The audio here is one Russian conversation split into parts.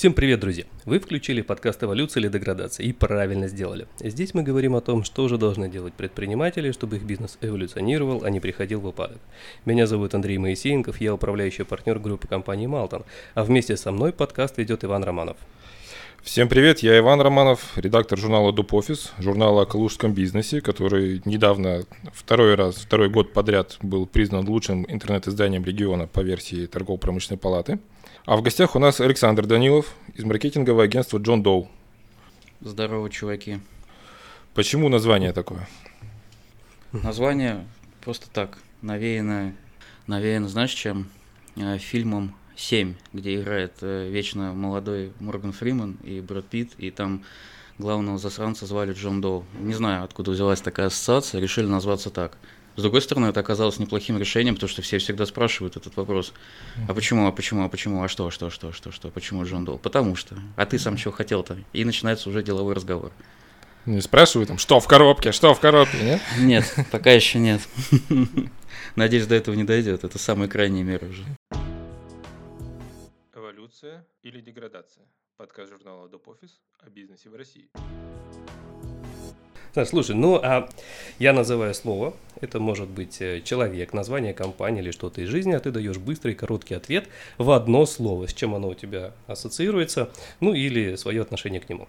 Всем привет, друзья! Вы включили подкаст «Эволюция или деградация» и правильно сделали. Здесь мы говорим о том, что же должны делать предприниматели, чтобы их бизнес эволюционировал, а не приходил в упадок. Меня зовут Андрей Моисеенков, я управляющий партнер группы компании «Малтон», а вместе со мной подкаст ведет Иван Романов. Всем привет, я Иван Романов, редактор журнала Дупофис, журнала о калужском бизнесе, который недавно, второй раз, второй год подряд был признан лучшим интернет-изданием региона по версии торгово-промышленной палаты – а в гостях у нас Александр Данилов из маркетингового агентства Джон Доу. Здорово, чуваки. Почему название такое? Название просто так, навеяно, навеяно, знаешь, чем? Э, фильмом «Семь», где играет э, вечно молодой Морган Фриман и Брэд Питт, и там главного засранца звали Джон Доу. Не знаю, откуда взялась такая ассоциация, решили назваться так – с другой стороны, это оказалось неплохим решением, потому что все всегда спрашивают этот вопрос. А почему, а почему, а почему, а что, а что, а что, а что, что, почему Джон Дол? Потому что. А ты сам чего хотел-то? И начинается уже деловой разговор. Не спрашивают там, что в коробке, что в коробке, нет? Нет, пока еще нет. Надеюсь, до этого не дойдет. Это самые крайние меры уже. Эволюция или деградация? Подкаст журнала Доп. Офис о бизнесе в России. Знаешь, слушай, ну а я называю слово, это может быть э, человек, название компании или что-то из жизни, а ты даешь быстрый короткий ответ в одно слово, с чем оно у тебя ассоциируется, ну или свое отношение к нему.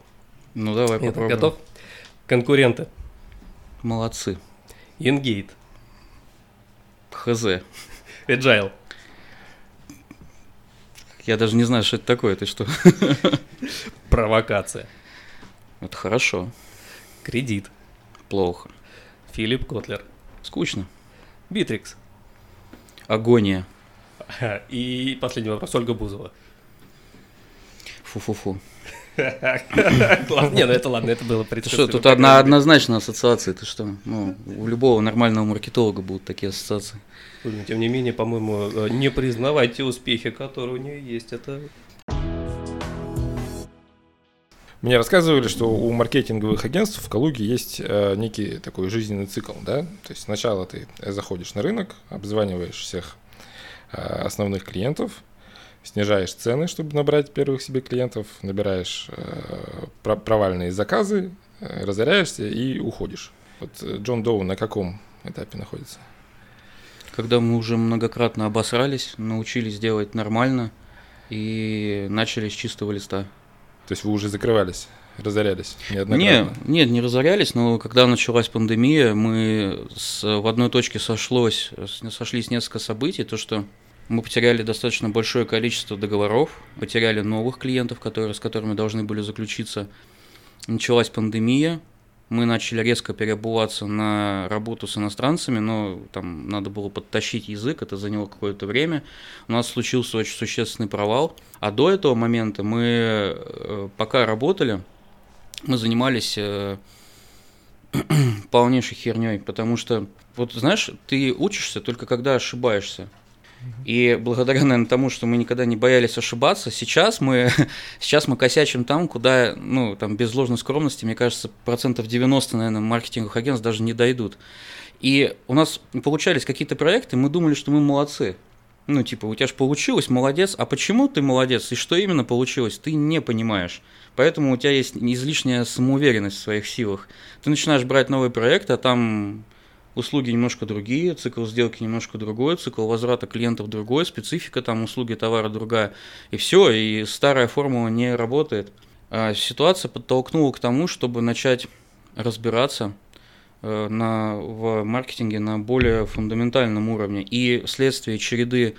Ну давай Итак, попробуем. Готов? Конкуренты. Молодцы. Ингейт. ХЗ. Agile. Я даже не знаю, что это такое, ты что? Провокация. Это хорошо. Кредит. Плохо. Филипп Котлер. Скучно. Битрикс. Агония. И последний вопрос. Ольга Бузова. Фу-фу-фу. Не, ну это ладно, это было Что, тут одна однозначная ассоциация, ты что? Ну, у любого нормального маркетолога будут такие ассоциации. Тем не менее, по-моему, э, не признавать те успехи, которые у нее есть, это мне рассказывали, что у маркетинговых агентств в Калуге есть э, некий такой жизненный цикл, да? То есть сначала ты заходишь на рынок, обзваниваешь всех э, основных клиентов, снижаешь цены, чтобы набрать первых себе клиентов, набираешь э, провальные заказы, э, разоряешься и уходишь. Вот э, Джон Доу на каком этапе находится? Когда мы уже многократно обосрались, научились делать нормально и начали с чистого листа. То есть вы уже закрывались, разорялись неоднократно? Не, нет, не разорялись, но когда началась пандемия, мы с, в одной точке сошлось, сошлись несколько событий, то что мы потеряли достаточно большое количество договоров, потеряли новых клиентов, которые, с которыми должны были заключиться. Началась пандемия, мы начали резко переобуваться на работу с иностранцами, но там надо было подтащить язык, это заняло какое-то время. У нас случился очень существенный провал. А до этого момента мы, э, пока работали, мы занимались э, полнейшей херней, потому что, вот знаешь, ты учишься только когда ошибаешься. И благодаря, наверное, тому, что мы никогда не боялись ошибаться, сейчас мы, сейчас мы косячим там, куда, ну, там, без ложной скромности, мне кажется, процентов 90, наверное, маркетинговых агентств даже не дойдут. И у нас получались какие-то проекты, мы думали, что мы молодцы. Ну, типа, у тебя же получилось, молодец. А почему ты молодец и что именно получилось, ты не понимаешь. Поэтому у тебя есть излишняя самоуверенность в своих силах. Ты начинаешь брать новый проект, а там услуги немножко другие, цикл сделки немножко другой, цикл возврата клиентов другой, специфика там услуги товара другая, и все, и старая формула не работает. А ситуация подтолкнула к тому, чтобы начать разбираться э, на, в маркетинге на более фундаментальном уровне. И вследствие череды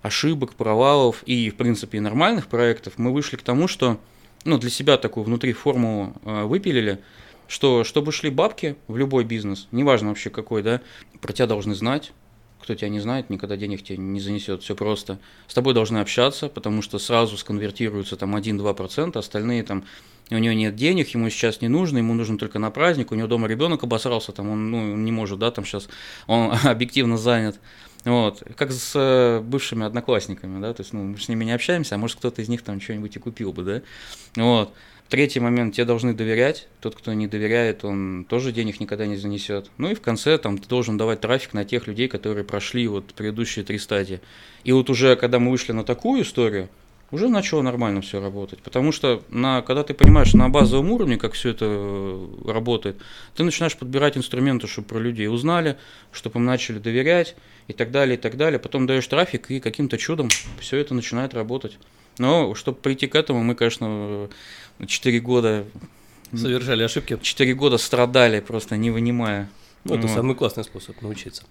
ошибок, провалов и, в принципе, нормальных проектов мы вышли к тому, что ну, для себя такую внутри формулу э, выпилили – что чтобы шли бабки в любой бизнес, неважно вообще какой, да, про тебя должны знать, кто тебя не знает, никогда денег тебе не занесет, все просто. С тобой должны общаться, потому что сразу сконвертируются там 1-2%, остальные там, у него нет денег, ему сейчас не нужно, ему нужно только на праздник, у него дома ребенок обосрался, там он ну, не может, да, там сейчас он объективно занят. Вот, как с э, бывшими одноклассниками, да, то есть, ну, мы с ними не общаемся, а может кто-то из них там что-нибудь и купил бы, да, вот. Третий момент, тебе должны доверять. Тот, кто не доверяет, он тоже денег никогда не занесет. Ну и в конце там ты должен давать трафик на тех людей, которые прошли вот предыдущие три стадии. И вот уже, когда мы вышли на такую историю, уже начало нормально все работать. Потому что на, когда ты понимаешь на базовом уровне, как все это э, работает, ты начинаешь подбирать инструменты, чтобы про людей узнали, чтобы им начали доверять и так далее, и так далее. Потом даешь трафик, и каким-то чудом все это начинает работать. Но чтобы прийти к этому, мы, конечно, 4 года... Совершали ошибки. 4 года страдали, просто не вынимая. Ну, это вот. самый классный способ научиться.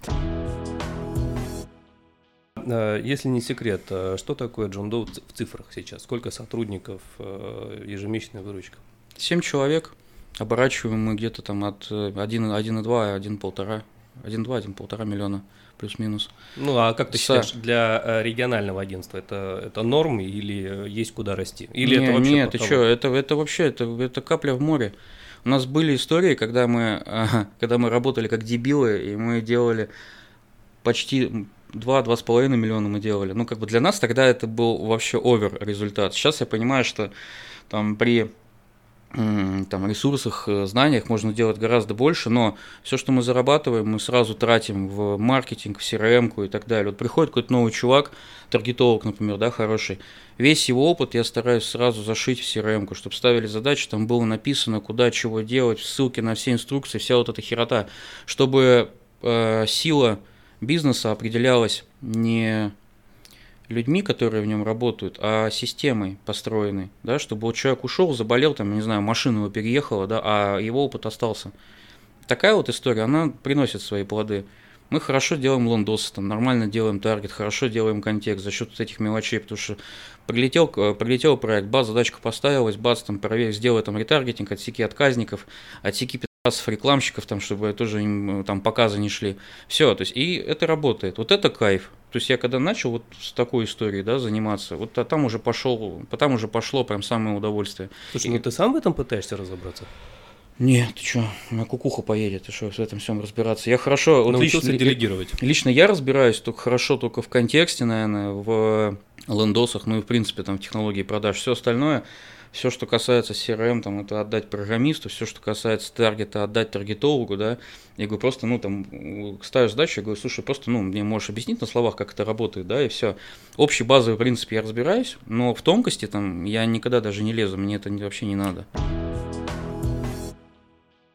А, если не секрет, а что такое Джон Доу в цифрах сейчас? Сколько сотрудников, а, ежемесячная выручка? Семь человек. Оборачиваем мы где-то там от 1,2, 1,5, 1,2, 1,5 миллиона плюс-минус. Ну, а как ты считаешь, для э, регионального агентства это, это норм или есть куда расти? Или не, это вообще Нет, ты что, это, это вообще, это, это капля в море. У нас были истории, когда мы, когда мы работали как дебилы, и мы делали почти 2-2,5 миллиона мы делали. Ну, как бы для нас тогда это был вообще овер результат. Сейчас я понимаю, что там при там, ресурсах, э, знаниях можно делать гораздо больше, но все, что мы зарабатываем, мы сразу тратим в маркетинг, в CRM и так далее. Вот приходит какой-то новый чувак, таргетолог, например, да, хороший, весь его опыт я стараюсь сразу зашить в CRM, чтобы ставили задачи, там было написано, куда чего делать, ссылки на все инструкции, вся вот эта херота, чтобы э, сила бизнеса определялась не людьми, которые в нем работают, а системой построенной, да, чтобы вот человек ушел, заболел, там, не знаю, машина его переехала, да, а его опыт остался. Такая вот история, она приносит свои плоды. Мы хорошо делаем лондосы, там, нормально делаем таргет, хорошо делаем контекст за счет вот этих мелочей, потому что прилетел, прилетел проект, бац, задачка поставилась, бац, там, проверь, сделай там ретаргетинг, отсеки отказников, отсеки рекламщиков, там, чтобы тоже им э, там показы не шли. Все, то есть, и это работает. Вот это кайф. То есть я когда начал вот с такой историей, да, заниматься, вот а там уже пошел, там уже пошло прям самое удовольствие. Слушай, и... ну ты сам в этом пытаешься разобраться? Нет, ты что, у меня кукуха поедет, ты что, в этом всем разбираться. Я хорошо... Вот Научился лично, делегировать. Лично я разбираюсь только хорошо только в контексте, наверное, в лендосах, ну и в принципе там в технологии продаж. Все остальное все, что касается CRM, там, это отдать программисту, все, что касается таргета, отдать таргетологу, да, я говорю, просто, ну, там, ставишь задачу, я говорю, слушай, просто, ну, мне можешь объяснить на словах, как это работает, да, и все. Общий базовый принцип я разбираюсь, но в тонкости, там, я никогда даже не лезу, мне это вообще не надо.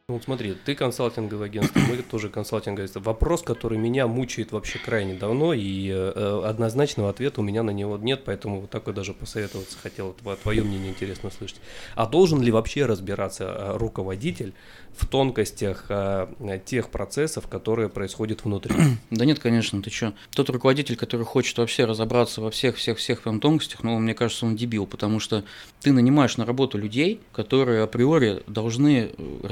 Ну, вот смотри, ты консалтинговое агентство, мы тоже консалтинговое агентство. Вопрос, который меня мучает вообще крайне давно, и э, однозначного ответа у меня на него нет, поэтому вот такой даже посоветоваться хотел, твое мнение интересно услышать. А должен ли вообще разбираться э, руководитель в тонкостях э, тех процессов, которые происходят внутри. Да нет, конечно, ты что? Тот руководитель, который хочет вообще разобраться во всех-всех-всех прям тонкостях, ну, мне кажется, он дебил, потому что ты нанимаешь на работу людей, которые априори должны э,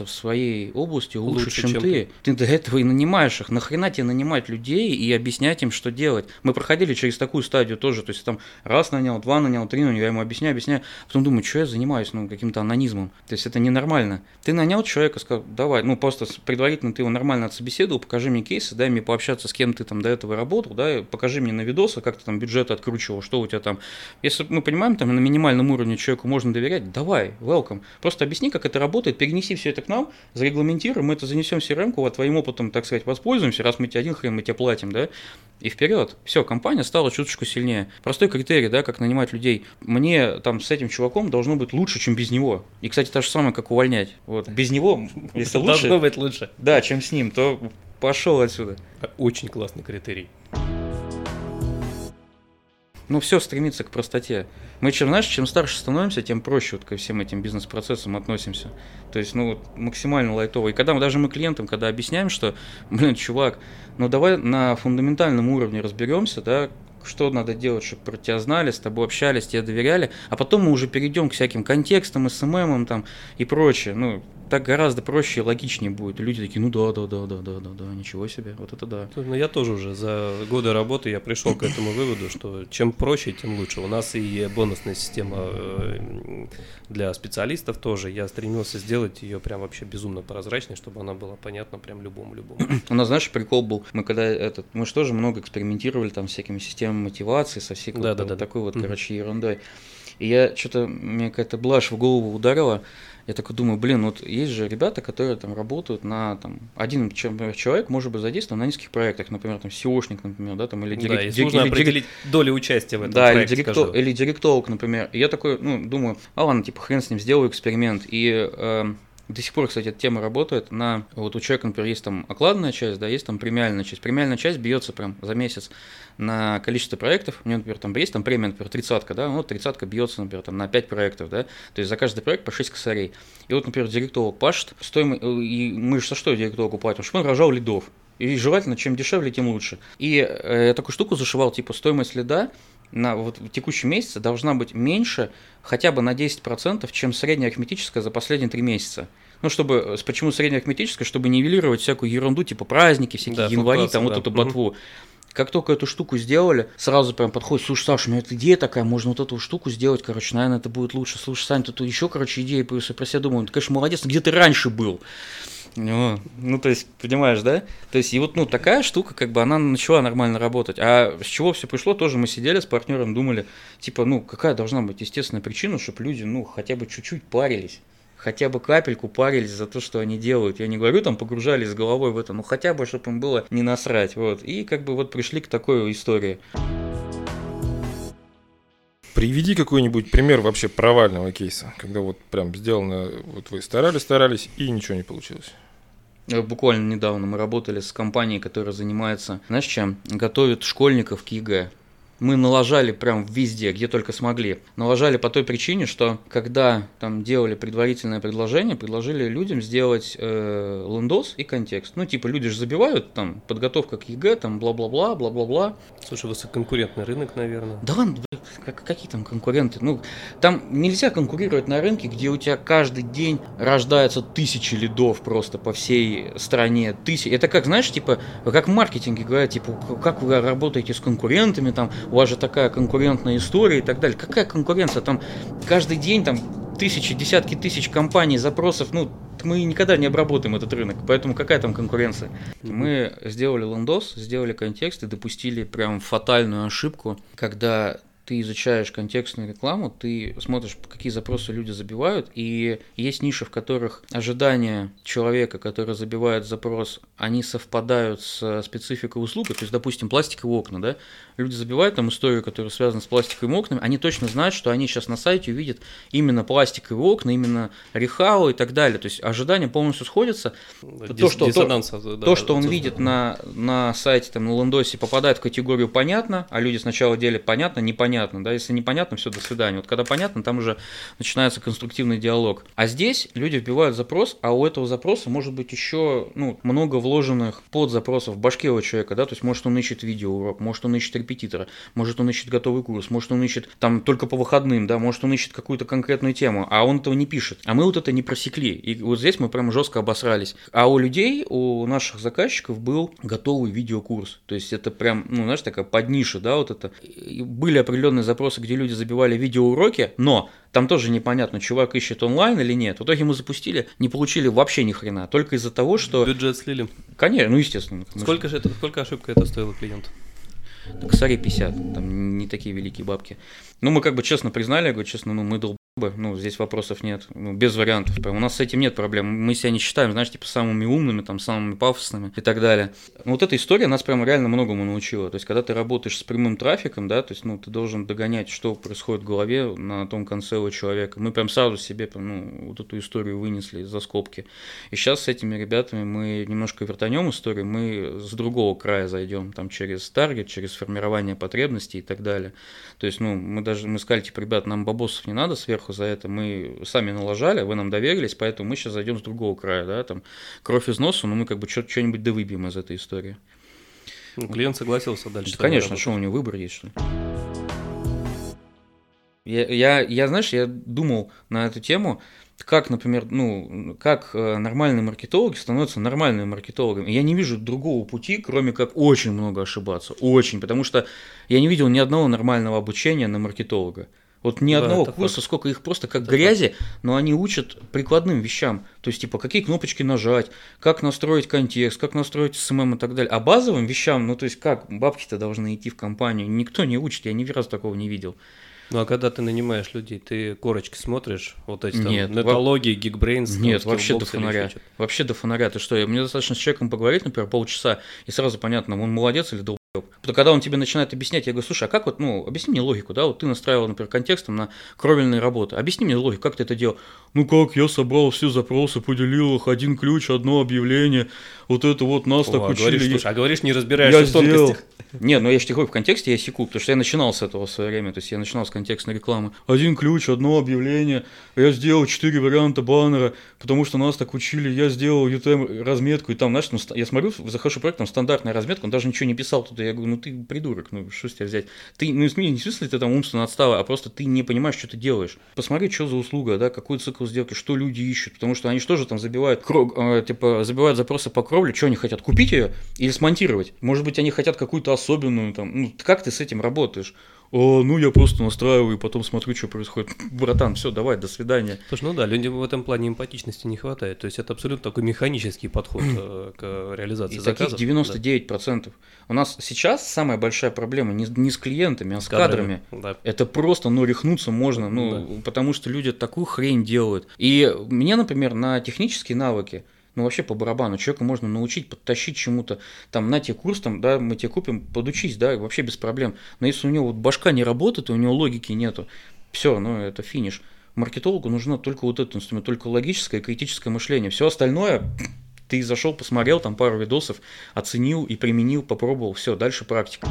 разбираться в своей области лучше, лучше чем, чем ты. ты. Ты до этого и нанимаешь их. Нахрена тебе нанимать людей и объяснять им, что делать? Мы проходили через такую стадию тоже, то есть там раз нанял, два нанял, три нанял, я ему объясняю, объясняю, потом думаю, что я занимаюсь, ну, каким-то анонизмом. То есть это ненормально. Ты нанял человека, сказал, давай, ну просто предварительно ты его нормально отсобеседовал, покажи мне кейсы, дай мне пообщаться с кем ты там до этого работал, да, покажи мне на видосы, как ты там бюджет откручивал, что у тебя там. Если мы понимаем, там на минимальном уровне человеку можно доверять, давай, welcome. Просто объясни, как это работает, перенеси все это к нам, зарегламентируем, мы это занесем в CRM, а твоим опытом, так сказать, воспользуемся, раз мы тебе один хрен, мы тебе платим, да, и вперед. Все, компания стала чуточку сильнее. Простой критерий, да, как нанимать людей. Мне там с этим чуваком должно быть лучше, чем без него. И, кстати, то же самое, как увольнять. Вот. Без него, если лучше... Должно быть лучше. Да, чем с ним, то пошел отсюда. Очень классный критерий. Ну, все стремится к простоте. Мы чем, знаешь, чем старше становимся, тем проще вот ко всем этим бизнес-процессам относимся. То есть, ну, вот, максимально лайтово. И когда мы, даже мы клиентам, когда объясняем, что, блин, чувак, ну давай на фундаментальном уровне разберемся, да, что надо делать, чтобы про тебя знали, с тобой общались, тебе доверяли, а потом мы уже перейдем к всяким контекстам, СММам там и прочее. Ну, так гораздо проще и логичнее будет. Люди такие, ну да, да, да, да, да, да, да, ничего себе, вот это да. Ну, я тоже уже за годы работы я пришел к этому выводу, что чем проще, тем лучше. У нас и бонусная система э, для специалистов тоже. Я стремился сделать ее прям вообще безумно прозрачной, чтобы она была понятна прям любому-любому. У нас, знаешь, прикол был, мы когда этот, мы же тоже много экспериментировали там всякими системами мотивации, со всей да, вот, да, да, такой вот, короче, ерундой. И я что-то, мне какая-то блажь в голову ударила, Я такой думаю, блин, вот есть же ребята, которые там работают на там один человек может быть задействован на низких проектах, например, там SEOшник, например, да, там или директ, да, и сложно или, определить директ... долю участия в этом да, проекте. или, директо... или директолог, например. И я такой, ну, думаю, а ладно, типа хрен с ним, сделаю эксперимент. И э, до сих пор, кстати, эта тема работает на... Вот у человека, например, есть там окладная часть, да, есть там премиальная часть. Премиальная часть бьется прям за месяц на количество проектов. У него, например, там есть там премия, например, тридцатка, да, вот тридцатка бьется, например, там на 5 проектов, да, то есть за каждый проект по 6 косарей. И вот, например, директолог пашет, стоимость, и мы же за что директологу платим? Чтобы он рожал лидов. И желательно, чем дешевле, тем лучше. И э, я такую штуку зашивал, типа стоимость лида на вот в текущем месяце должна быть меньше хотя бы на 10%, чем средняя арифметическая за последние три месяца. Ну, чтобы, почему средняя арифметическая, чтобы нивелировать всякую ерунду, типа праздники, всякие да, январи, там да. вот эту ботву. Как только эту штуку сделали, сразу прям подходит, слушай, Саша, у меня эта идея такая, можно вот эту штуку сделать, короче, наверное, это будет лучше. Слушай, Сань, тут еще, короче, идея появилась, я про себя думаю, ты, конечно, молодец, где ты раньше был? Ну, ну, то есть, понимаешь, да? То есть, и вот, ну, такая штука, как бы, она начала нормально работать. А с чего все пришло, тоже мы сидели с партнером, думали, типа, ну, какая должна быть естественная причина, чтобы люди, ну, хотя бы чуть-чуть парились хотя бы капельку парились за то, что они делают. Я не говорю, там погружались с головой в это, но хотя бы, чтобы им было не насрать. Вот. И как бы вот пришли к такой истории. Приведи какой-нибудь пример вообще провального кейса, когда вот прям сделано, вот вы старались, старались и ничего не получилось. Э, буквально недавно мы работали с компанией, которая занимается, знаешь чем, готовит школьников к ЕГЭ мы налажали прям везде, где только смогли. Налажали по той причине, что когда там делали предварительное предложение, предложили людям сделать э, лендос и контекст. Ну, типа, люди же забивают там подготовка к ЕГЭ, там бла-бла-бла, бла-бла-бла. Слушай, высококонкурентный рынок, наверное. Да ладно, как, какие там конкуренты? Ну, там нельзя конкурировать на рынке, где у тебя каждый день рождаются тысячи лидов просто по всей стране. Тысячи. Это как, знаешь, типа, как в маркетинге говорят, типа, как вы работаете с конкурентами, там, у вас же такая конкурентная история и так далее. Какая конкуренция? Там каждый день там тысячи, десятки тысяч компаний, запросов, ну, мы никогда не обработаем этот рынок, поэтому какая там конкуренция? Мы сделали лендос, сделали контекст и допустили прям фатальную ошибку, когда ты изучаешь контекстную рекламу, ты смотришь, какие запросы люди забивают, и есть ниши, в которых ожидания человека, который забивает запрос, они совпадают с спецификой услуги, то есть, допустим, пластиковые окна, да, люди забивают там историю, которая связана с пластиковыми окнами, они точно знают, что они сейчас на сайте увидят именно пластиковые окна, именно рехау и так далее, то есть ожидания полностью сходятся. Дис- то, что, то, да, то, что он видит на, на сайте, там, на лендосе, попадает в категорию «понятно», а люди сначала делят «понятно», «непонятно», да, если непонятно, все, до свидания. Вот когда понятно, там уже начинается конструктивный диалог. А здесь люди вбивают запрос, а у этого запроса может быть еще, ну, много вложенных под запросов в башке у человека, да, то есть может он ищет видеоурок, может он ищет репетитора, может он ищет готовый курс, может он ищет там только по выходным, да, может он ищет какую-то конкретную тему, а он этого не пишет. А мы вот это не просекли. И вот здесь мы прям жестко обосрались. А у людей, у наших заказчиков был готовый видеокурс. То есть это прям, ну, знаешь, такая подниша, да, вот это. И были определенные запросы, где люди забивали видеоуроки, но там тоже непонятно, чувак ищет онлайн или нет. В итоге мы запустили, не получили вообще ни хрена, только из-за того, что... Бюджет слили? Конечно, ну естественно. Сколько же это, сколько ошибка это стоило клиенту? Косари 50, там не такие великие бабки. Ну, мы как бы честно признали, я говорю, честно, ну, мы долб ну, здесь вопросов нет, ну, без вариантов. Прям. У нас с этим нет проблем. Мы себя не считаем, знаешь, типа самыми умными, там, самыми пафосными и так далее. Но вот эта история нас прям реально многому научила. То есть, когда ты работаешь с прямым трафиком, да, то есть, ну, ты должен догонять, что происходит в голове на том конце у человека. Мы прям сразу себе, ну, вот эту историю вынесли за скобки. И сейчас с этими ребятами мы немножко вертанем историю, мы с другого края зайдем, там, через таргет, через формирование потребностей и так далее. То есть, ну, мы даже, мы сказали, типа, ребят, нам бабосов не надо сверху сверху за это мы сами налажали, вы нам доверились, поэтому мы сейчас зайдем с другого края, да, там кровь из носу, но мы как бы что-нибудь довыбьем из этой истории. Ну, клиент согласился дальше. Да, конечно, что у него выбор есть, что ли? Я, я, я, знаешь, я думал на эту тему, как, например, ну, как э, нормальные маркетологи становятся нормальными маркетологами. Я не вижу другого пути, кроме как очень много ошибаться. Очень, потому что я не видел ни одного нормального обучения на маркетолога. Вот ни да, одного курса, факт. сколько их просто как это грязи, факт. но они учат прикладным вещам. То есть, типа, какие кнопочки нажать, как настроить контекст, как настроить SMM и так далее. А базовым вещам, ну, то есть, как бабки-то должны идти в компанию, никто не учит, я ни разу такого не видел. Ну а когда ты нанимаешь людей, ты корочки смотришь, вот эти там Нет, нетологии, гигбрейнс, там, Нет, вообще до фонаря. Вообще до фонаря. Ты что, мне достаточно с человеком поговорить, например, полчаса, и сразу понятно, он молодец или долбоеб. Потому когда он тебе начинает объяснять, я говорю, слушай, а как вот, ну, объясни мне логику, да, вот ты настраивал, например, контекстом на кровельные работы, объясни мне логику, как ты это делал? Ну как, я собрал все запросы, поделил их, один ключ, одно объявление, вот это вот нас О, так а учили. говоришь, слушай, а говоришь, не разбираешься я в сделал. тонкостях. Нет, ну я же говорю, в контексте я секу, потому что я начинал с этого в свое время, то есть я начинал с контекстной рекламы. Один ключ, одно объявление, я сделал четыре варианта баннера, потому что нас так учили, я сделал UTM разметку, и там, знаешь, ну, я смотрю, захожу проект, там стандартная разметка, он даже ничего не писал тут, я говорю, ну ты придурок, ну что с тебя взять? Ты, ну не в смысле ты там умственно отстала, а просто ты не понимаешь, что ты делаешь. Посмотри, что за услуга, да, какой цикл сделки, что люди ищут, потому что они что же там забивают, кро- э, типа, забивают запросы по кровле, что они хотят, купить ее или смонтировать? Может быть, они хотят какую-то особенную, там, ну, как ты с этим работаешь? О, ну я просто настраиваю и потом смотрю, что происходит. Братан, все, давай, до свидания. Слушай, ну да, людям в этом плане эмпатичности не хватает. То есть это абсолютно такой механический подход э, к реализации И таких заказов. 99%. У нас сейчас самая большая проблема не, с- не с клиентами, а с Да, с кадрами. Да. Это просто, ну, рехнуться можно, ну, потому что люди такую хрень делают. И мне, например, на технические навыки, ну, вообще по барабану, человека можно научить, подтащить чему-то, там, на тебе курс, там, да, мы тебе купим, подучись, да, вообще без проблем. Но если у него вот башка не работает, и у него логики нету, все, ну, это финиш. Маркетологу нужно только вот этот инструмент, только логическое и критическое мышление. Все остальное ты зашел, посмотрел там пару видосов, оценил и применил, попробовал, все, дальше практика.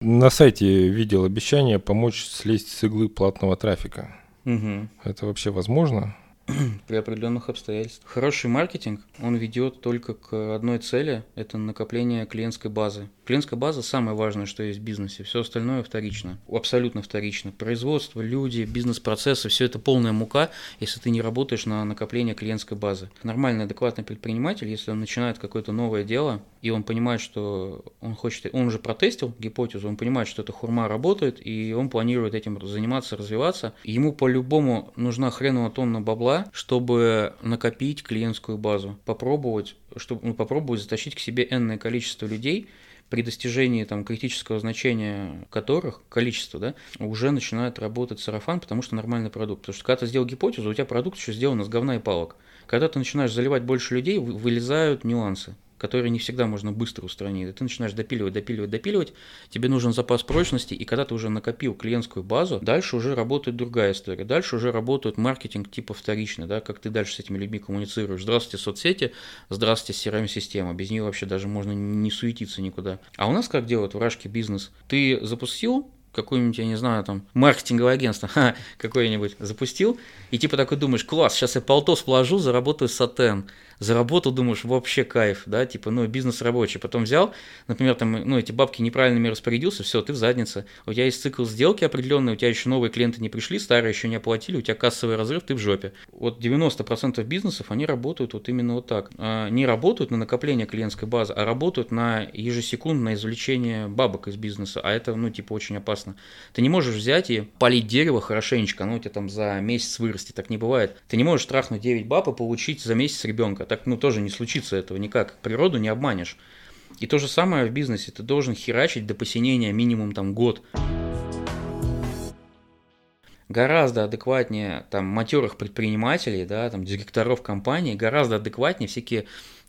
На сайте видел обещание помочь слезть с иглы платного трафика. Мгм. Это вообще возможно? при определенных обстоятельствах. Хороший маркетинг, он ведет только к одной цели, это накопление клиентской базы. Клиентская база самое важное, что есть в бизнесе, все остальное вторично, абсолютно вторично. Производство, люди, бизнес-процессы, все это полная мука, если ты не работаешь на накопление клиентской базы. Нормальный, адекватный предприниматель, если он начинает какое-то новое дело, и он понимает, что он хочет, он уже протестил гипотезу, он понимает, что эта хурма работает, и он планирует этим заниматься, развиваться. Ему по-любому нужна хреновая тонна бабла, чтобы накопить клиентскую базу, попробовать, чтобы, ну, попробовать затащить к себе энное количество людей, при достижении там, критического значения которых, количество, да, уже начинает работать сарафан, потому что нормальный продукт. Потому что когда ты сделал гипотезу, у тебя продукт еще сделан из говна и палок. Когда ты начинаешь заливать больше людей, вы- вылезают нюансы которые не всегда можно быстро устранить. Ты начинаешь допиливать, допиливать, допиливать, тебе нужен запас прочности, и когда ты уже накопил клиентскую базу, дальше уже работает другая история. Дальше уже работает маркетинг типа вторичный, да, как ты дальше с этими людьми коммуницируешь. Здравствуйте, соцсети, здравствуйте, CRM-система. Без нее вообще даже можно не суетиться никуда. А у нас как делают в Рашке бизнес? Ты запустил какое-нибудь, я не знаю, там, маркетинговое агентство, какое-нибудь запустил, и типа такой думаешь, класс, сейчас я полтос вложу, заработаю сатен. Заработал, думаешь, вообще кайф, да, типа, ну, бизнес рабочий. Потом взял, например, там, ну, эти бабки неправильными распорядился, все, ты в заднице. У тебя есть цикл сделки определенный, у тебя еще новые клиенты не пришли, старые еще не оплатили, у тебя кассовый разрыв, ты в жопе. Вот 90% бизнесов, они работают вот именно вот так. А, Не работают на накопление клиентской базы, а работают на ежесекундное извлечение бабок из бизнеса, а это, ну, типа, очень опасно. Ты не можешь взять и полить дерево хорошенечко, оно у тебя там за месяц вырастет, так не бывает. Ты не можешь трахнуть 9 баб и получить за месяц ребенка, так, ну, тоже не случится этого никак. Природу не обманешь. И то же самое в бизнесе. Ты должен херачить до посинения минимум там год. Гораздо адекватнее там матерых предпринимателей, да, там директоров компаний, гораздо адекватнее всякие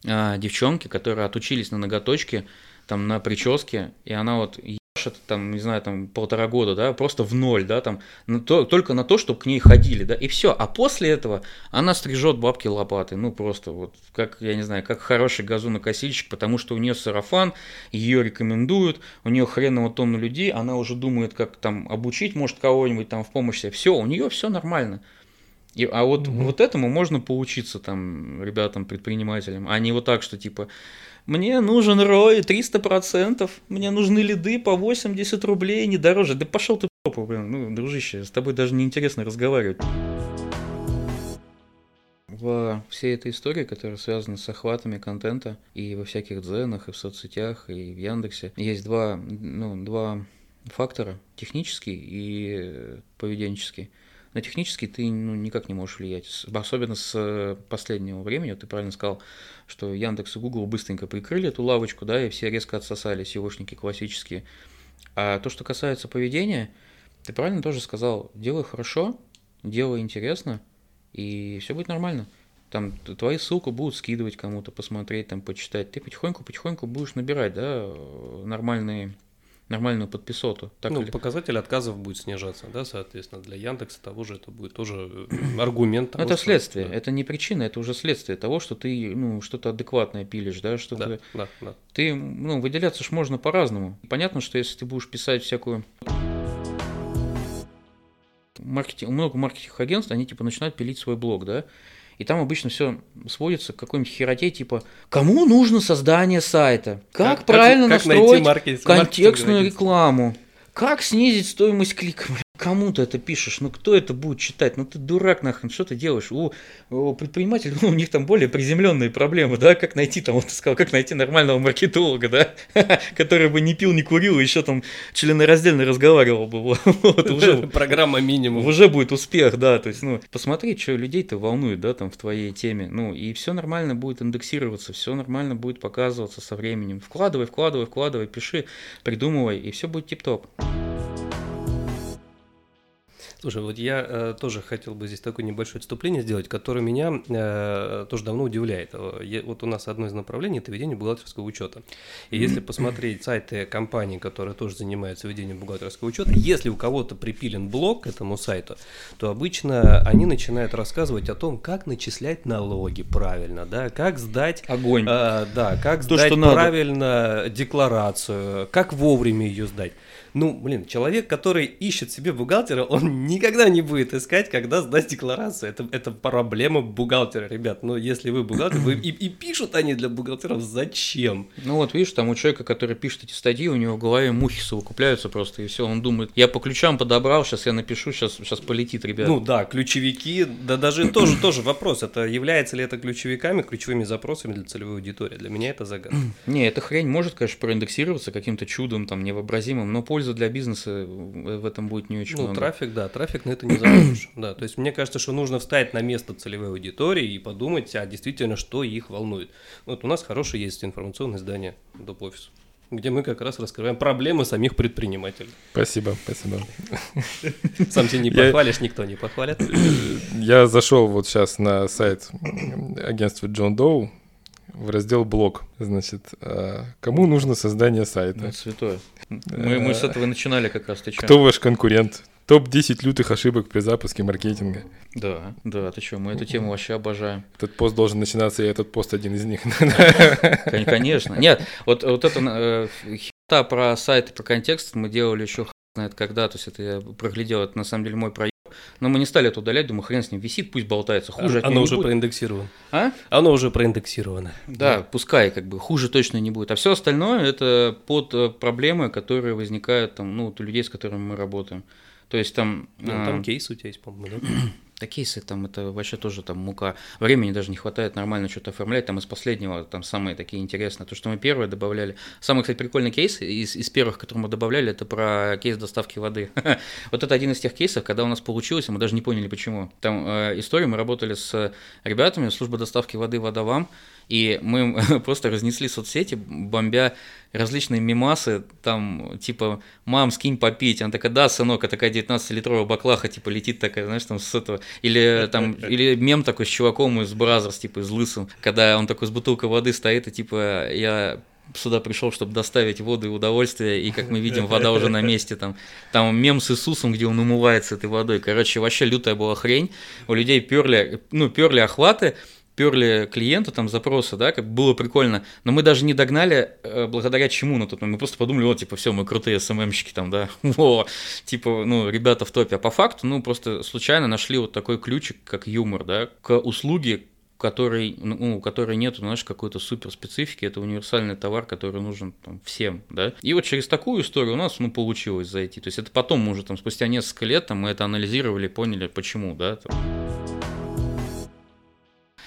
а, девчонки, которые отучились на ноготочке, там на прическе, и она вот ешет там, не знаю, там полтора года, да, просто в ноль, да, там, на то, только на то, чтобы к ней ходили, да, и все. А после этого она стрижет бабки лопатой, ну просто вот, как, я не знаю, как хороший газонокосильщик, потому что у нее сарафан, ее рекомендуют, у нее хреново тонну людей, она уже думает, как там обучить, может, кого-нибудь там в помощь, все, у нее все нормально. И, а вот, Мгм. вот этому можно поучиться там ребятам, предпринимателям, а не вот так, что типа мне нужен рой 300%, мне нужны лиды по 80 рублей, не дороже. Да пошел ты в жопу, блин, ну, дружище, с тобой даже неинтересно разговаривать. В всей этой истории, которая связана с охватами контента и во всяких дзенах, и в соцсетях, и в Яндексе, есть два, ну, два фактора, технический и э, поведенческий. На технический ты ну, никак не можешь влиять. Особенно с э, последнего времени, ты правильно сказал, что Яндекс и Google быстренько прикрыли эту лавочку, да, и все резко отсосали SEOшники классические. А то, что касается поведения, ты правильно тоже сказал, делай хорошо, делай интересно, и все будет нормально. Там твои ссылку будут скидывать кому-то, посмотреть, там, почитать. Ты потихоньку-потихоньку будешь набирать, да, нормальные нормальную подписоту. Так ну, или... показатель отказов будет снижаться, да, соответственно, для Яндекса того же это будет тоже э, аргумент. Того, это что, следствие, да. это не причина, это уже следствие того, что ты, ну, что-то адекватное пилишь, да, что да, ты, да, да. ты, ну, выделяться ж можно по-разному. Понятно, что если ты будешь писать всякую маркетинг, много маркетинг агентств, они типа начинают пилить свой блог, да, и там обычно все сводится к какой-нибудь хероте, типа, кому нужно создание сайта? Как, как правильно как, как настроить маркетинг, контекстную рекламу? Как снизить стоимость клика? Кому ты это пишешь, ну кто это будет читать, ну ты дурак нахрен, что ты делаешь? У, у предпринимателей, ну, у них там более приземленные проблемы, да, как найти там, вот ты сказал, как найти нормального маркетолога, да, который бы не пил, не курил, еще там членораздельно разговаривал бы, вот, уже. Программа минимум. Уже будет успех, да, то есть, ну, посмотри, что людей-то волнует, да, там в твоей теме, ну, и все нормально будет индексироваться, все нормально будет показываться со временем. Вкладывай, вкладывай, вкладывай, пиши, придумывай, и все будет тип-топ. Слушай, вот я э, тоже хотел бы здесь такое небольшое отступление сделать, которое меня э, тоже давно удивляет. Э, я, вот у нас одно из направлений – это ведение бухгалтерского учета. И если посмотреть сайты компаний, которые тоже занимаются ведением бухгалтерского учета, если у кого-то припилен блок к этому сайту, то обычно они начинают рассказывать о том, как начислять налоги правильно, да, как сдать… Огонь. Э, да, как То, сдать правильно надо. декларацию, как вовремя ее сдать. Ну, блин, человек, который ищет себе бухгалтера, он никогда не будет искать, когда сдать декларацию. Это, это проблема бухгалтера, ребят. Но если вы бухгалтер, вы, и, и пишут они для бухгалтеров зачем? Ну вот видишь, там у человека, который пишет эти статьи, у него в голове мухи совокупляются просто, и все. Он думает, я по ключам подобрал, сейчас я напишу, сейчас, сейчас полетит, ребят. Ну да, ключевики, да даже тоже, тоже вопрос, это является ли это ключевиками, ключевыми запросами для целевой аудитории? Для меня это загадка. Не, эта хрень может, конечно, проиндексироваться каким-то чудом там невообразимым, но польза для бизнеса в этом будет не очень ну, много. трафик, да, трафик на это не заложишь. да, то есть мне кажется, что нужно встать на место целевой аудитории и подумать, а действительно, что их волнует. Вот у нас хорошее есть информационное издание доп. офис где мы как раз раскрываем проблемы самих предпринимателей. Спасибо, спасибо. Сам тебя не похвалишь, никто не похвалит. Я зашел вот сейчас на сайт агентства Джон Доу, в раздел блог. Значит, а, кому нужно создание сайта? Ну, святое. Мы, мы с этого начинали как раз. Ты Кто ваш конкурент? Топ-10 лютых ошибок при запуске маркетинга. Да, да, ты что, мы эту тему вообще обожаем. Этот пост должен начинаться, и этот пост один из них. Конечно. Нет, вот, вот это э, хита про сайты, про контекст мы делали еще знает когда, то есть это я проглядел, это на самом деле мой проект. Но мы не стали это удалять, думаю, хрен с ним висит, пусть болтается, хуже Оно уже будет. проиндексировано. А? Оно уже проиндексировано. Да, да, пускай, как бы, хуже точно не будет. А все остальное это под э, проблемы, которые возникают там, ну, у людей, с которыми мы работаем. То есть там... Ну, там а... кейс у тебя есть, по-моему, да? Да кейсы там это вообще тоже там мука. Времени даже не хватает нормально что-то оформлять. Там из последнего там самые такие интересные. То, что мы первые добавляли. Самый, кстати, прикольный кейс из, из первых, которые мы добавляли, это про кейс доставки воды. вот это один из тех кейсов, когда у нас получилось, мы даже не поняли почему. Там э, историю мы работали с ребятами, служба доставки воды «Вода вам», и мы просто разнесли соцсети, бомбя различные мемасы, там, типа, мам, скинь попить. Она такая, да, сынок, а такая 19-литровая баклаха, типа, летит такая, знаешь, там, с этого. Или там, или мем такой с чуваком из Brazzers, типа, с Лысым, когда он такой с бутылкой воды стоит, и, типа, я сюда пришел, чтобы доставить воду и удовольствие, и, как мы видим, вода уже на месте, там, там мем с Иисусом, где он умывается этой водой, короче, вообще лютая была хрень, у людей перли, ну, перли охваты, перли клиента, там, запросы, да, как было прикольно, но мы даже не догнали, э, благодаря чему на момент, мы просто подумали, вот, типа, все, мы крутые СММщики там, да, о, типа, ну, ребята в топе, а по факту, ну, просто случайно нашли вот такой ключик, как юмор, да, к услуге, который, ну, у которой нет, знаешь, какой-то супер специфики, это универсальный товар, который нужен там, всем, да. И вот через такую историю у нас, ну, получилось зайти. То есть это потом уже там спустя несколько лет там, мы это анализировали, поняли, почему, да. Там.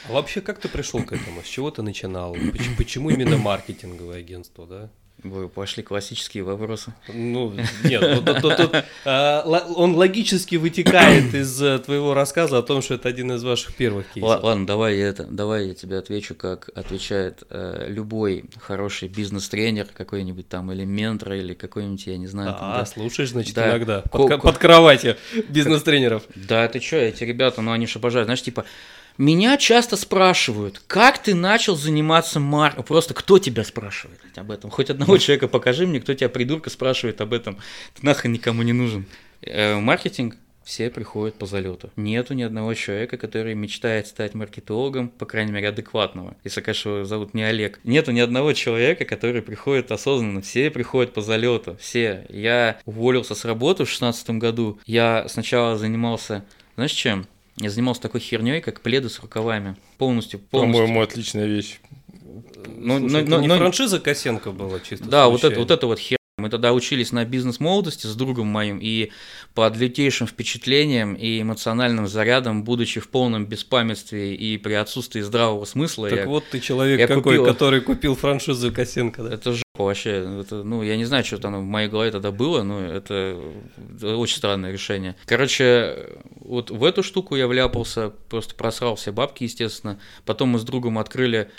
А вообще, как ты пришел к этому? С чего ты начинал? Почему, почему именно маркетинговое агентство, да? Вы пошли классические вопросы. Ну, нет, ну, тут, тут, тут, л- он логически вытекает из э, твоего рассказа о том, что это один из ваших первых кейсов. Ла- Ладно, давай я это, давай я тебе отвечу, как отвечает э, любой хороший бизнес-тренер какой-нибудь там, или ментор, или какой-нибудь, я не знаю. там, А, да. слушаешь, значит, Да. иногда. Под, под кроватью бизнес-тренеров. Да, ты чё, эти ребята, ну они ж обожают, знаешь, типа, меня часто спрашивают, как ты начал заниматься маркетингом? Просто кто тебя спрашивает об этом? Хоть одного человека покажи мне, кто тебя, придурка, спрашивает об этом. Ты нахрен никому не нужен. Э, маркетинг все приходят по залету. Нету ни одного человека, который мечтает стать маркетологом, по крайней мере, адекватного. Если, конечно, его зовут не Олег. Нету ни одного человека, который приходит осознанно. Все приходят по залету. Все. Я уволился с работы в 2016 году. Я сначала занимался, знаешь чем? Я занимался такой херней, как пледы с рукавами. Полностью, полностью. По-моему, отличная вещь. Ну, Слушай, ну, это ну, не ну, франшиза Косенко была чисто Да, вот это, вот это вот хер. Мы тогда учились на бизнес-молодости с другом моим, и под лютейшим впечатлением и эмоциональным зарядом, будучи в полном беспамятстве и при отсутствии здравого смысла, Так я- вот ты человек я какой, купил- который купил франшизу Косенко, да? это вообще. Это, ну, я не знаю, что там в моей голове тогда было, но это очень странное решение. Короче, вот в эту штуку я вляпался, просто просрал все бабки, естественно. Потом мы с другом открыли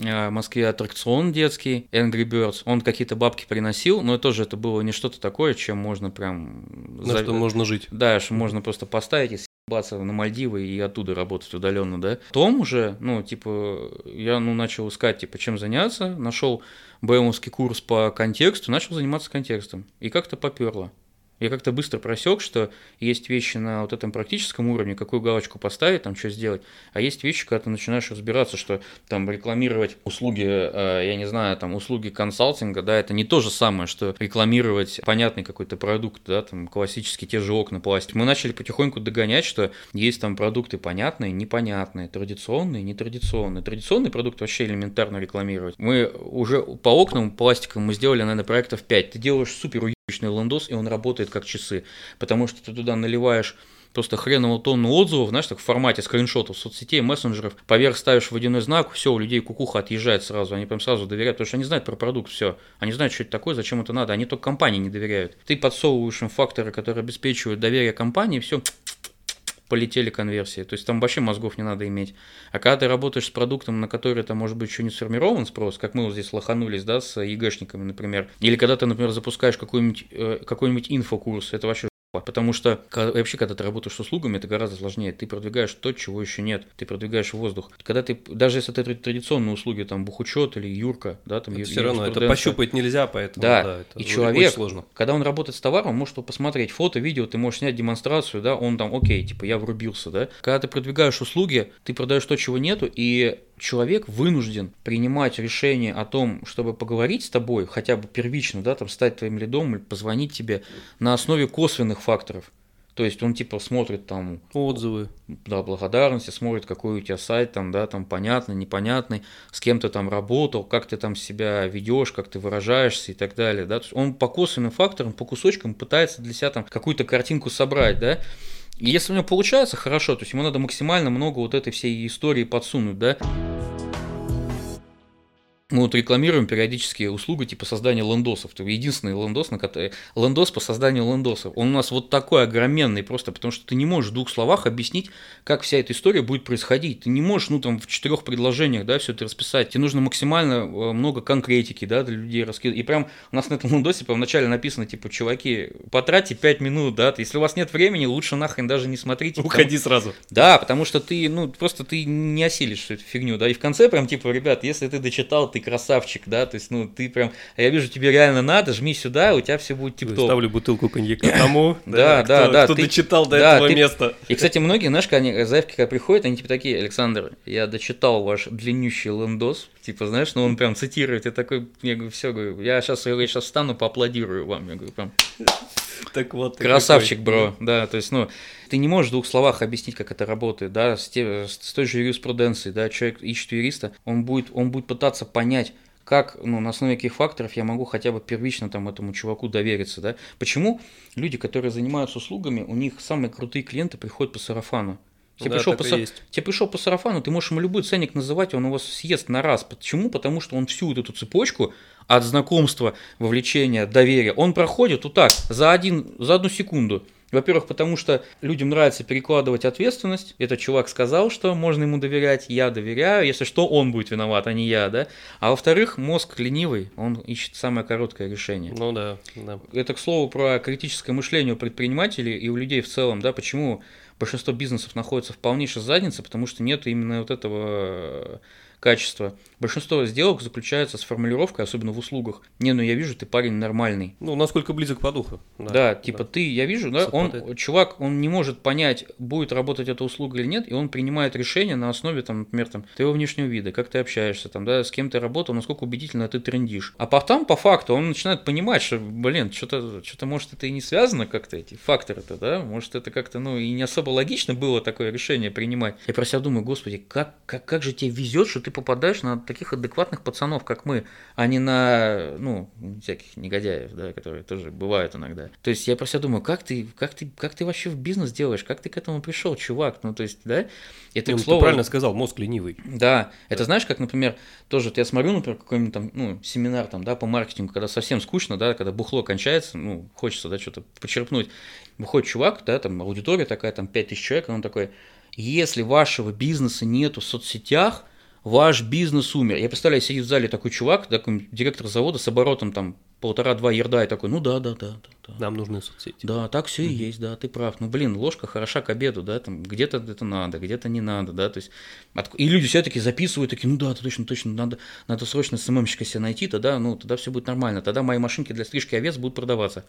э, в Москве аттракцион детский Angry Birds. Он какие-то бабки приносил, но тоже это было не что-то такое, чем можно прям... На за- что можно жить. да, что можно просто поставить и съебаться на Мальдивы и оттуда работать удаленно, да. Потом уже, ну, типа, я, ну, начал искать, типа, чем заняться, нашел БМовский курс по контексту, начал заниматься контекстом. И как-то поперло. Я как-то быстро просек, что есть вещи на вот этом практическом уровне, какую галочку поставить, там что сделать, а есть вещи, когда ты начинаешь разбираться, что там рекламировать услуги, э, я не знаю, там услуги консалтинга, да, это не то же самое, что рекламировать понятный какой-то продукт, да, там классические те же окна пластик. Мы начали потихоньку догонять, что есть там продукты понятные, непонятные, традиционные, нетрадиционные. Традиционный продукт вообще элементарно рекламировать. Мы уже по окнам пластиковым мы сделали, наверное, проектов 5. Ты делаешь супер лендос, и он работает как часы, потому что ты туда наливаешь просто хреново тонну отзывов, знаешь, так в формате скриншотов соцсетей, мессенджеров, поверх ставишь водяной знак, все, у людей кукуха отъезжает сразу, они прям сразу доверяют, потому что они знают про продукт, все, они знают, что это такое, зачем это надо, они только компании не доверяют. Ты подсовываешь им факторы, которые обеспечивают доверие компании, все, полетели конверсии. То есть там вообще мозгов не надо иметь. А когда ты работаешь с продуктом, на который там может быть еще не сформирован спрос, как мы вот здесь лоханулись, да, с ЕГЭшниками, например, или когда ты, например, запускаешь какой-нибудь э, какой-нибудь инфокурс, это вообще. Потому что вообще, когда ты работаешь с услугами, это гораздо сложнее. Ты продвигаешь то, чего еще нет. Ты продвигаешь воздух. Когда ты, даже если это традиционные услуги, там бухучет или Юрка, да, там Это все равно, это пощупать нельзя, поэтому Да, да, это и очень человек, сложно. когда он работает с товаром, может посмотреть фото, видео, ты можешь снять демонстрацию, да, он там, окей, типа, я врубился, да. Когда ты продвигаешь услуги, ты продаешь то, чего нету, и человек вынужден принимать решение о том, чтобы поговорить с тобой, хотя бы первично, да, там, стать твоим лидом или позвонить тебе на основе косвенных факторов. То есть он типа смотрит там Отзывы. да, благодарности, смотрит, какой у тебя сайт, там, да, там понятный, непонятный, с кем ты там работал, как ты там себя ведешь, как ты выражаешься и так далее, да, То есть он по косвенным факторам, по кусочкам пытается для себя там какую-то картинку собрать, да, и если у него получается, хорошо, то есть ему надо максимально много вот этой всей истории подсунуть, да. Мы вот рекламируем периодически услугу типа создания лендосов. Это единственный лендос, на который... лендос по созданию лендосов. Он у нас вот такой огроменный просто, потому что ты не можешь в двух словах объяснить, как вся эта история будет происходить. Ты не можешь, ну, там, в четырех предложениях, да, все это расписать. Тебе нужно максимально э, много конкретики, да, для людей раскидать. И прям у нас на этом лендосе прям вначале написано, типа, чуваки, потратьте 5 минут, да, если у вас нет времени, лучше нахрен даже не смотрите. потому- Уходи сразу. да, потому что ты, ну, просто ты не осилишь эту фигню, да, и в конце прям, типа, ребят, если ты дочитал, ты красавчик, да, то есть, ну, ты прям, я вижу, тебе реально надо, жми сюда, у тебя все будет тип-топ. Ставлю бутылку коньяка тому, Да, да, кто, да, кто ты- дочитал до этого ты- места. И, кстати, многие, знаешь, они, заявки когда приходят, они типа такие, Александр, я дочитал ваш длиннющий лендос, типа, знаешь, ну, он прям цитирует, я такой, я говорю, все, говорю, я сейчас, я сейчас встану, поаплодирую вам, я говорю, прям, Так вот. Красавчик, какой. бро, да, то есть, ну, ты не можешь в двух словах объяснить, как это работает, да, с, те- с той же юриспруденцией, да, человек ищет юриста, он будет, он будет пытаться понять, как, ну, на основе каких факторов я могу хотя бы первично там этому чуваку довериться, да. Почему люди, которые занимаются услугами, у них самые крутые клиенты приходят по сарафану? Тебе, Да, пришел по, есть. тебе пришел по сарафану, ты можешь ему любой ценник называть, он его съест на раз. Почему? Потому что он всю вот эту цепочку от знакомства, вовлечения, доверия, он проходит вот так, за, один, за одну секунду. Во-первых, потому что людям нравится перекладывать ответственность. Этот чувак сказал, что можно ему доверять, я доверяю. Если что, он будет виноват, а не я, да. А во-вторых, мозг ленивый, он ищет самое короткое решение. Ну да, да. Это, к слову, про критическое мышление у предпринимателей и у людей в целом, да, почему большинство бизнесов находится в полнейшей заднице, потому что нет именно вот этого качества. Большинство сделок заключается с формулировкой, особенно в услугах. Не, ну я вижу, ты парень нормальный. Ну, насколько близок по духу. Да, типа ты, я вижу, да, он, Совпадает. чувак, он не может понять, будет работать эта услуга или нет, и он принимает решение на основе, там, например, там, твоего внешнего вида, как ты общаешься, там, да, с кем ты работал, насколько убедительно ты трендишь. А потом, по факту, он начинает понимать, что, блин, что-то, что-то, может, это и не связано как-то, эти факторы-то, да, может, это как-то, ну, и не особо логично было такое решение принимать. Я про себя думаю, господи, как, как, как же тебе везет, что ты попадаешь на таких адекватных пацанов, как мы, а не на, ну, всяких негодяев, да, которые тоже бывают иногда. То есть я про себя думаю, как ты, как ты, как ты вообще в бизнес делаешь, как ты к этому пришел, чувак, ну, то есть, да, это, Ну, к ты слову, правильно сказал, мозг ленивый. да, это знаешь, как, например, тоже вот я смотрю, например, какой-нибудь там, ну, семинар там, да, по маркетингу, когда совсем скучно, да, когда бухло кончается, ну, хочется, да, что-то почерпнуть. Выходит чувак, да, там аудитория такая, там 5000 человек, и он такой, если вашего бизнеса нету в соцсетях, ваш бизнес умер. Я представляю, сидит в зале такой чувак, такой директор завода с оборотом там полтора-два ерда и такой, ну да, да, да, да, да. Нам нужны соцсети. Да, так все и есть, да, ты прав. Ну, блин, ложка хороша к обеду, да, там где-то это надо, где-то не надо, да, то есть. отк- И люди все таки записывают, такие, ну да, точно, точно, надо, надо срочно СММщика себе найти, тогда, ну, тогда все будет нормально, тогда мои машинки для стрижки овец будут продаваться.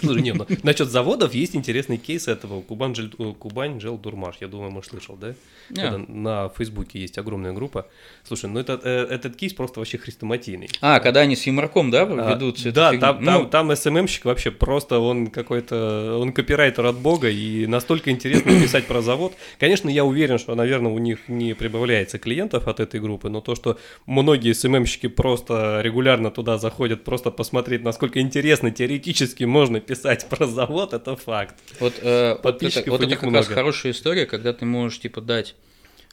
Слушай, нет, ну, насчет заводов есть интересный кейс этого. Кубань, Джель, э, Кубань Джел Дурмаш, я думаю, может, слышал, да? Не. Когда на Фейсбуке есть огромная группа. Слушай, ну это, э, этот кейс просто вообще хрестоматийный. А, когда они с юморком, да, А, ведут эту да, фигню? там, Ну, там, там СММщик вообще просто, он какой-то, он копирайтер от бога, и настолько интересно писать про завод. Конечно, я уверен, что, наверное, у них не прибавляется клиентов от этой группы, но то, что многие СММщики просто регулярно туда заходят, просто посмотреть, насколько интересно теоретически можно писать про завод, это факт. Вот, э, вот это, вот у это них как раз много. хорошая история, когда ты можешь, типа, дать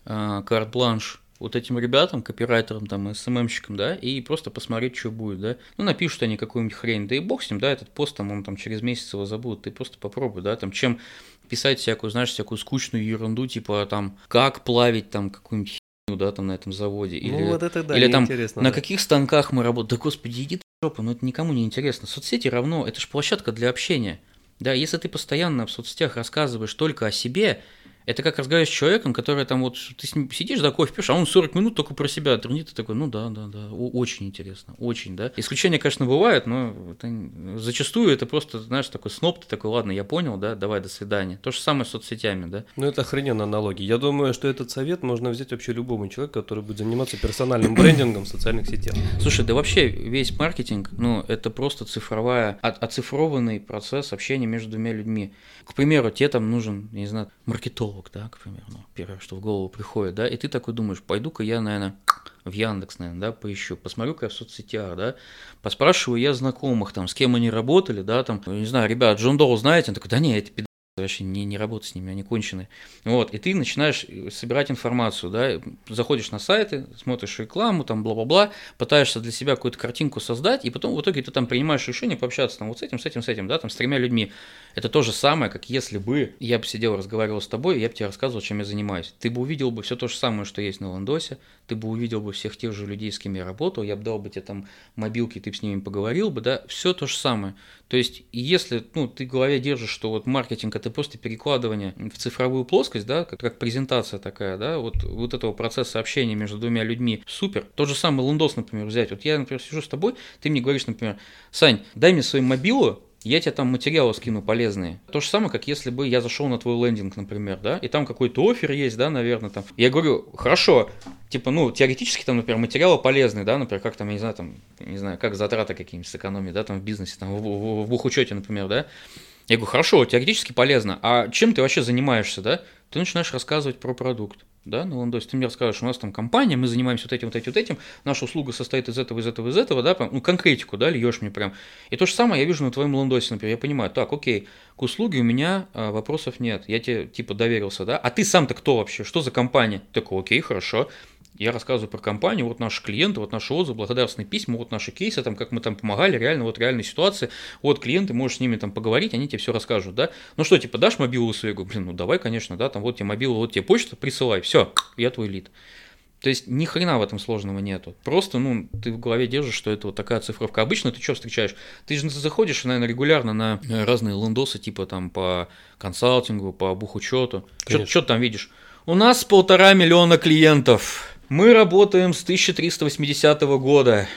э, карт-бланш вот этим ребятам, копирайтерам, там, СММщикам, да, и просто посмотреть, что будет, да. Ну, напишут они какую-нибудь хрень, да и бог с ним, да, этот пост, там, он там через месяц его забудет, ты просто попробуй, да, там, чем писать всякую, знаешь, всякую скучную ерунду, типа, там, как плавить, там, какую-нибудь херню, да, там, на этом заводе, или, ну вот это да, или там, интересно. на да. каких станках мы работаем, да, господи, иди жопу, ну, это никому не интересно. Соцсети равно, это же площадка для общения. Да, если ты постоянно в соцсетях рассказываешь только о себе, это как разговаривать с человеком, который там вот, ты с ним сидишь, да, кофе пьешь, а он 40 минут только про себя трендит, ты такой, ну да, да, да, очень интересно, очень, да. Исключения, конечно, бывают, но это зачастую это просто, знаешь, такой сноп, ты такой, ладно, я понял, да, давай, до свидания. То же самое с соцсетями, да. Ну, это охрененная аналогия. Я думаю, что этот совет можно взять вообще любому человеку, который будет заниматься персональным брендингом в социальных сетях. Слушай, да вообще весь маркетинг, ну, это просто цифровая, оцифрованный процесс общения между двумя людьми. К примеру, тебе там нужен, я не знаю, маркетолог, да, к примеру, ну, первое, что в голову приходит, да, и ты такой думаешь, пойду-ка я, наверное, в Яндекс, наверное, да, поищу, посмотрю-ка в соцсетях, да, поспрашиваю я знакомых, там, с кем они работали, да, там, не знаю, ребят, Джон Доу знаете? Он такой, да не, это вообще не, не работай с ними, они конченые. Вот, и ты начинаешь э, собирать информацию, да, заходишь на сайты, смотришь рекламу, там, бла-бла-бла, пытаешься для себя какую-то картинку создать, и потом в итоге ты там принимаешь решение пообщаться там вот с этим, с этим, с этим, да, там, с тремя людьми. Это то же самое, как если бы я бы сидел, разговаривал с тобой, и я бы тебе рассказывал, чем я занимаюсь. Ты бы увидел бы все то же самое, что есть на Ландосе, ты бы увидел бы всех тех же людей, с кем я работал, я бы дал бы тебе там мобилки, ты бы с ними поговорил бы, да, все то же самое. То есть, если ну, ты в голове держишь, что вот маркетинг это просто перекладывание в цифровую плоскость, да, как, как презентация такая, да, вот, вот этого процесса общения между двумя людьми, супер. Тот же самый Лундос, например, взять. Вот я, например, сижу с тобой, ты мне говоришь, например, Сань, дай мне свою мобилу, я тебе там материалы скину полезные. То же самое, как если бы я зашел на твой лендинг, например, да, и там какой-то офер есть, да, наверное, там. Я говорю, хорошо, типа, ну, теоретически там, например, материалы полезные, да, например, как там, я не знаю, там, не знаю, как затраты какие-нибудь сэкономить, да, там в бизнесе, там, в, в, в бухучете, например, да. Я говорю, хорошо, теоретически полезно, а чем ты вообще занимаешься, да? Ты начинаешь рассказывать про продукт. да, на лендосе, ты мне расскажешь, у нас там компания, мы занимаемся вот этим, вот этим, вот этим, наша услуга состоит из этого, из этого, из этого, да, прям, ну, конкретику, да, льешь мне прям. И то же самое я вижу на твоем лендосе, например, я понимаю, так, окей, к услуге у меня а, вопросов нет, я тебе, типа, доверился, да, а ты сам-то кто вообще, что за компания? Такой, окей, хорошо, я рассказываю про компанию, вот наши клиенты, вот наши отзывы, благодарственные письма, вот наши кейсы, там, как мы там помогали, реально, вот реальные ситуации, вот клиенты, можешь с ними там поговорить, они тебе все расскажут, да. Ну что, типа, дашь мобилу свою? Я говорю, блин, ну давай, конечно, да, там вот тебе мобила, вот тебе почта, присылай, все, я твой лид. То есть ни хрена в этом сложного нету. Просто, ну, ты в голове держишь, что это вот такая цифровка. Обычно ты что встречаешь? Ты же заходишь, наверное, регулярно на разные лендосы, типа там по консалтингу, по бухучету. Что ты там видишь? У нас полтора миллиона клиентов. Мы работаем с 1380 года.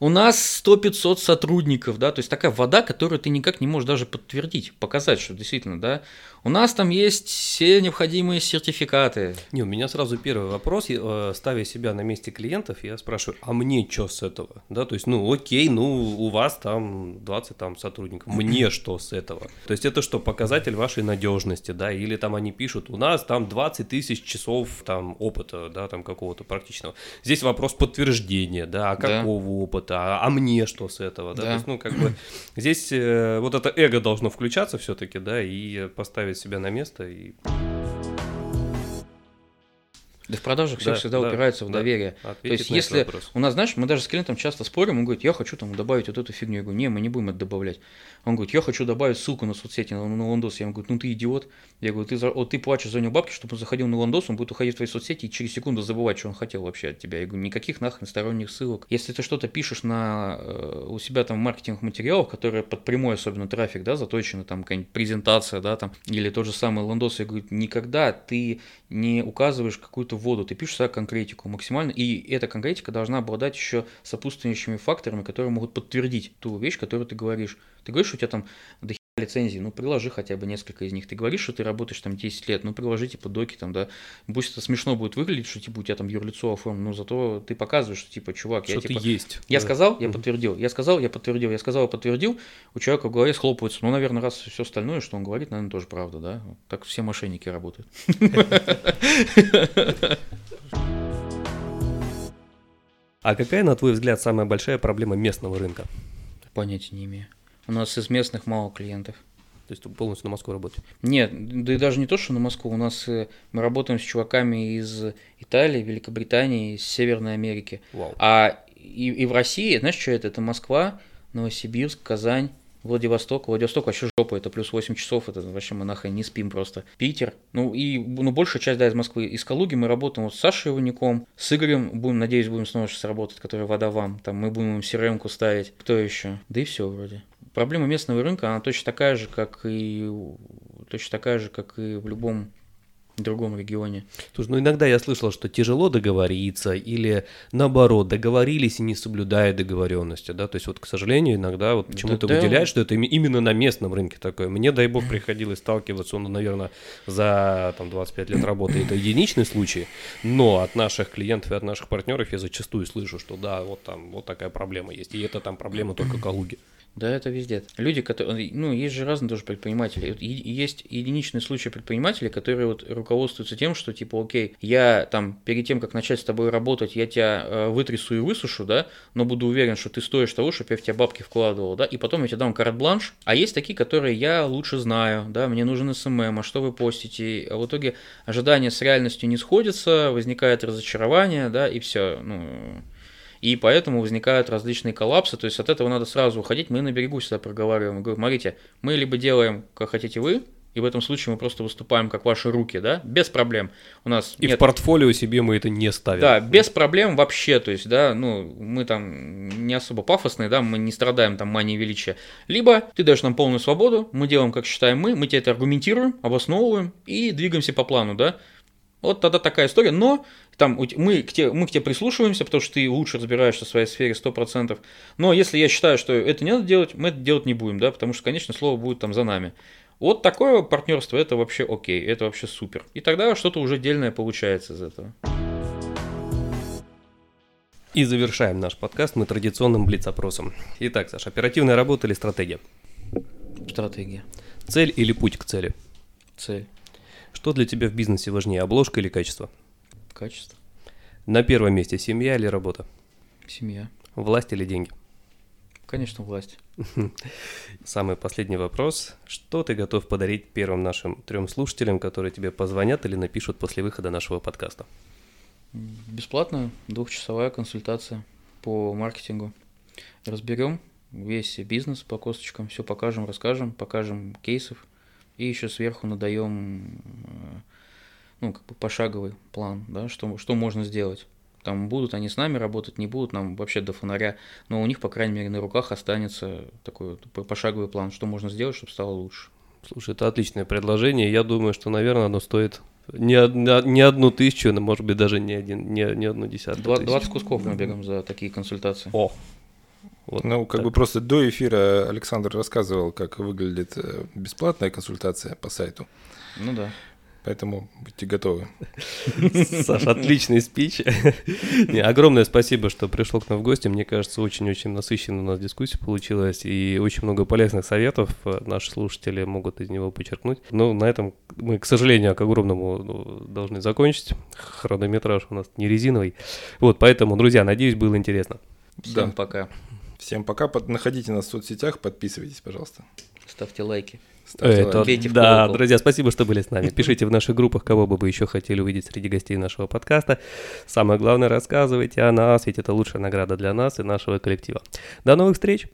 У нас 100-500 сотрудников, да, то есть такая вода, которую ты никак не можешь даже подтвердить, показать, что действительно, да, у нас там есть все необходимые сертификаты. Не, у меня сразу первый вопрос, э, ставя себя на месте клиентов, я спрашиваю, а мне что с этого? Да, то есть, ну, окей, ну, у вас там 20 там сотрудников, мне что с этого? То есть, это что, показатель вашей надежности, да, или там они пишут, у нас там 20 тысяч часов там опыта, да, там какого-то практичного. Здесь вопрос подтверждения, да, а какого да. опыта, а, а мне что с этого, да, да. то есть, ну, как бы, здесь э, вот это эго должно включаться все-таки, да, и поставить поставить себя на место и... Да в продажах все да, всегда да, упирается в да, доверие. То есть, если у нас, знаешь, мы даже с клиентом часто спорим, он говорит, я хочу там добавить вот эту фигню. Я говорю, не, мы не будем это добавлять. Он говорит, я хочу добавить ссылку на соцсети, на, на Лондос. Я ему говорю, ну ты идиот. Я говорю, ты, вот, ты плачешь за него бабки, чтобы он заходил на Лондос, он будет уходить в твои соцсети и через секунду забывать, что он хотел вообще от тебя. Я говорю, никаких нахрен сторонних ссылок. Если ты что-то пишешь на, э, у себя там в маркетинговых материалах, которые под прямой особенно трафик, да, заточены, там какая-нибудь презентация, да, там, или тот же самый Лондос, я говорю, никогда ты не указываешь какую-то воду, ты пишешь свою конкретику максимально, и эта конкретика должна обладать еще сопутствующими факторами, которые могут подтвердить ту вещь, которую ты говоришь. Ты говоришь, что у тебя там до лицензий, ну приложи хотя бы несколько из них. Ты говоришь, что ты работаешь там 10 лет, ну приложи типа доки там, да. Пусть это смешно будет выглядеть, что типа у тебя там юрлицо оформлено, но зато ты показываешь, что типа, чувак, что я типа... есть. Я да. сказал, я подтвердил, я сказал, я подтвердил, я сказал, я подтвердил, у человека в голове схлопывается. Ну, наверное, раз все остальное, что он говорит, наверное, тоже правда, да. Так все мошенники работают. А какая, на твой взгляд, самая большая проблема местного рынка? Понятия не имею. У нас из местных мало клиентов. То есть полностью на Москву работаете? Нет, да и даже не то, что на Москву. У нас э, мы работаем с чуваками из Италии, Великобритании, из Северной Америки. Вау. А и, и в России, знаешь, что это? Это Москва, Новосибирск, Казань, Владивосток. Владивосток вообще жопа, это плюс 8 часов, это вообще мы нахрен не спим просто. Питер. Ну и ну, большая часть, да, из Москвы. Из Калуги мы работаем вот с Сашей Иванником, с Игорем, будем, надеюсь, будем снова сейчас работать, который вода вам. Там мы будем им crm ставить. Кто еще? Да и все вроде. Проблема местного рынка, она точно такая же, как и точно такая же, как и в любом другом регионе. Слушай, ну иногда я слышал, что тяжело договориться или наоборот договорились и не соблюдая договоренности, да, то есть вот, к сожалению, иногда вот почему-то да, выделяют, что это именно на местном рынке такое. Мне, дай бог, приходилось сталкиваться, ну, наверное, за там 25 лет работы это единичный случай, но от наших клиентов и от наших партнеров я зачастую слышу, что да, вот там вот такая проблема есть, и это там проблема только Калуги. Да, это везде. Люди, которые, ну, есть же разные тоже предприниматели. Есть единичный случай предпринимателей, которые вот руководствуются тем, что типа, окей, я там перед тем, как начать с тобой работать, я тебя э, вытрясу и высушу, да, но буду уверен, что ты стоишь того, чтобы я в тебя бабки вкладывал, да, и потом я тебе дам карт-бланш. А есть такие, которые я лучше знаю, да, мне нужен SMM, а что вы постите, а в итоге ожидания с реальностью не сходятся, возникает разочарование, да, и все, ну, и поэтому возникают различные коллапсы, то есть от этого надо сразу уходить, мы на берегу всегда проговариваем, говорим, смотрите, мы либо делаем, как хотите вы, и в этом случае мы просто выступаем как ваши руки, да, без проблем. У нас и нет... в портфолио себе мы это не ставим. Да, без проблем вообще, то есть, да, ну, мы там не особо пафосные, да, мы не страдаем там манией величия. Либо ты даешь нам полную свободу, мы делаем, как считаем мы, мы тебе это аргументируем, обосновываем и двигаемся по плану, да. Вот тогда такая история, но там мы к, тебе, мы к тебе прислушиваемся, потому что ты лучше разбираешься в своей сфере 100%. Но если я считаю, что это не надо делать, мы это делать не будем, да, потому что, конечно, слово будет там за нами. Вот такое партнерство, это вообще окей, это вообще супер. И тогда что-то уже дельное получается из этого. И завершаем наш подкаст мы традиционным блиц-опросом. Итак, Саша, оперативная работа или стратегия? Стратегия. Цель или путь к цели? Цель. Что для тебя в бизнесе важнее, обложка или качество? качество. На первом месте семья или работа? Семья. Власть или деньги? Конечно, власть. Самый последний вопрос. Что ты готов подарить первым нашим трем слушателям, которые тебе позвонят или напишут после выхода нашего подкаста? Бесплатная двухчасовая консультация по маркетингу. Разберем весь бизнес по косточкам, все покажем, расскажем, покажем кейсов. И еще сверху надаем э, ну, как бы пошаговый план, да, что, что можно сделать. Там будут они с нами работать, не будут, нам вообще до фонаря, но у них, по крайней мере, на руках останется такой пошаговый план, что можно сделать, чтобы стало лучше. Слушай, это отличное предложение. Я думаю, что, наверное, оно стоит не, не, не одну тысячу, но, может быть, даже не, один, не, не одну десятую 20, 20 кусков мы берем за такие консультации. О, вот ну, как так. бы просто до эфира Александр рассказывал, как выглядит э, бесплатная консультация по сайту. Ну да. Поэтому будьте готовы. Саша, отличный спич. Не, огромное спасибо, что пришел к нам в гости. Мне кажется, очень-очень насыщенная у нас дискуссия получилась. И очень много полезных советов э, наши слушатели могут из него подчеркнуть. Но на этом мы, к сожалению, к огромному ну, должны закончить. Хронометраж у нас не резиновый. Вот, поэтому, друзья, надеюсь, было интересно. Всем да. пока. Всем пока. Находите нас в соцсетях, подписывайтесь, пожалуйста. Ставьте лайки. Ставьте Это, лайки. Да, друзья, спасибо, что были с нами. Пишите в наших группах, кого бы вы еще хотели увидеть среди гостей нашего подкаста. Самое главное, рассказывайте о нас, ведь это лучшая награда для нас и нашего коллектива. До новых встреч!